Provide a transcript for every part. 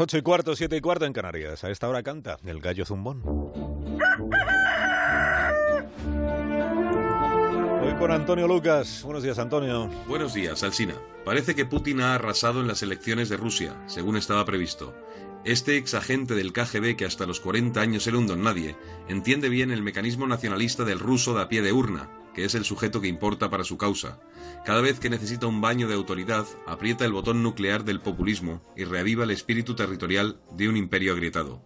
Ocho y cuarto, siete y cuarto en Canarias. A esta hora canta el gallo zumbón. Hoy con Antonio Lucas. Buenos días, Antonio. Buenos días, Alsina. Parece que Putin ha arrasado en las elecciones de Rusia, según estaba previsto. Este exagente del KGB, que hasta los 40 años era un don nadie, entiende bien el mecanismo nacionalista del ruso de a pie de urna, que es el sujeto que importa para su causa. Cada vez que necesita un baño de autoridad, aprieta el botón nuclear del populismo y reaviva el espíritu territorial de un imperio agrietado.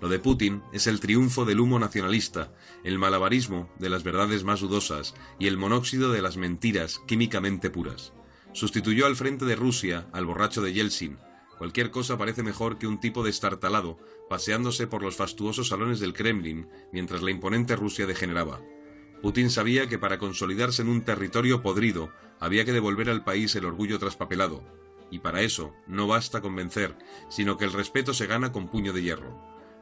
Lo de Putin es el triunfo del humo nacionalista, el malabarismo de las verdades más dudosas y el monóxido de las mentiras químicamente puras. Sustituyó al frente de Rusia al borracho de Yeltsin. Cualquier cosa parece mejor que un tipo destartalado paseándose por los fastuosos salones del Kremlin mientras la imponente Rusia degeneraba. Putin sabía que para consolidarse en un territorio podrido había que devolver al país el orgullo traspapelado, y para eso no basta convencer, sino que el respeto se gana con puño de hierro.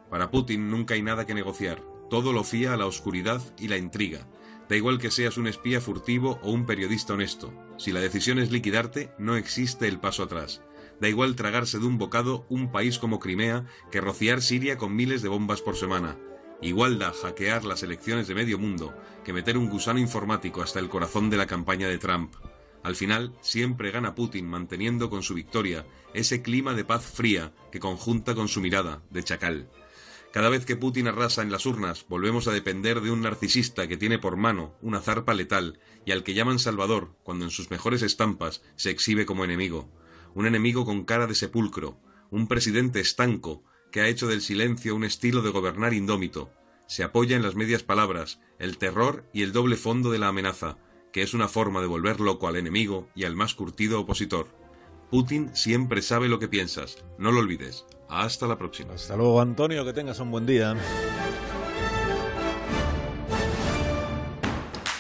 Para Putin nunca hay nada que negociar, todo lo fía a la oscuridad y la intriga. Da igual que seas un espía furtivo o un periodista honesto. Si la decisión es liquidarte, no existe el paso atrás. Da igual tragarse de un bocado un país como Crimea que rociar Siria con miles de bombas por semana. Igual da hackear las elecciones de medio mundo que meter un gusano informático hasta el corazón de la campaña de Trump. Al final, siempre gana Putin manteniendo con su victoria ese clima de paz fría que conjunta con su mirada de chacal. Cada vez que Putin arrasa en las urnas, volvemos a depender de un narcisista que tiene por mano una zarpa letal y al que llaman Salvador cuando en sus mejores estampas se exhibe como enemigo. Un enemigo con cara de sepulcro, un presidente estanco que ha hecho del silencio un estilo de gobernar indómito. Se apoya en las medias palabras, el terror y el doble fondo de la amenaza, que es una forma de volver loco al enemigo y al más curtido opositor. Putin siempre sabe lo que piensas, no lo olvides. Hasta la próxima. Hasta luego, Antonio, que tengas un buen día.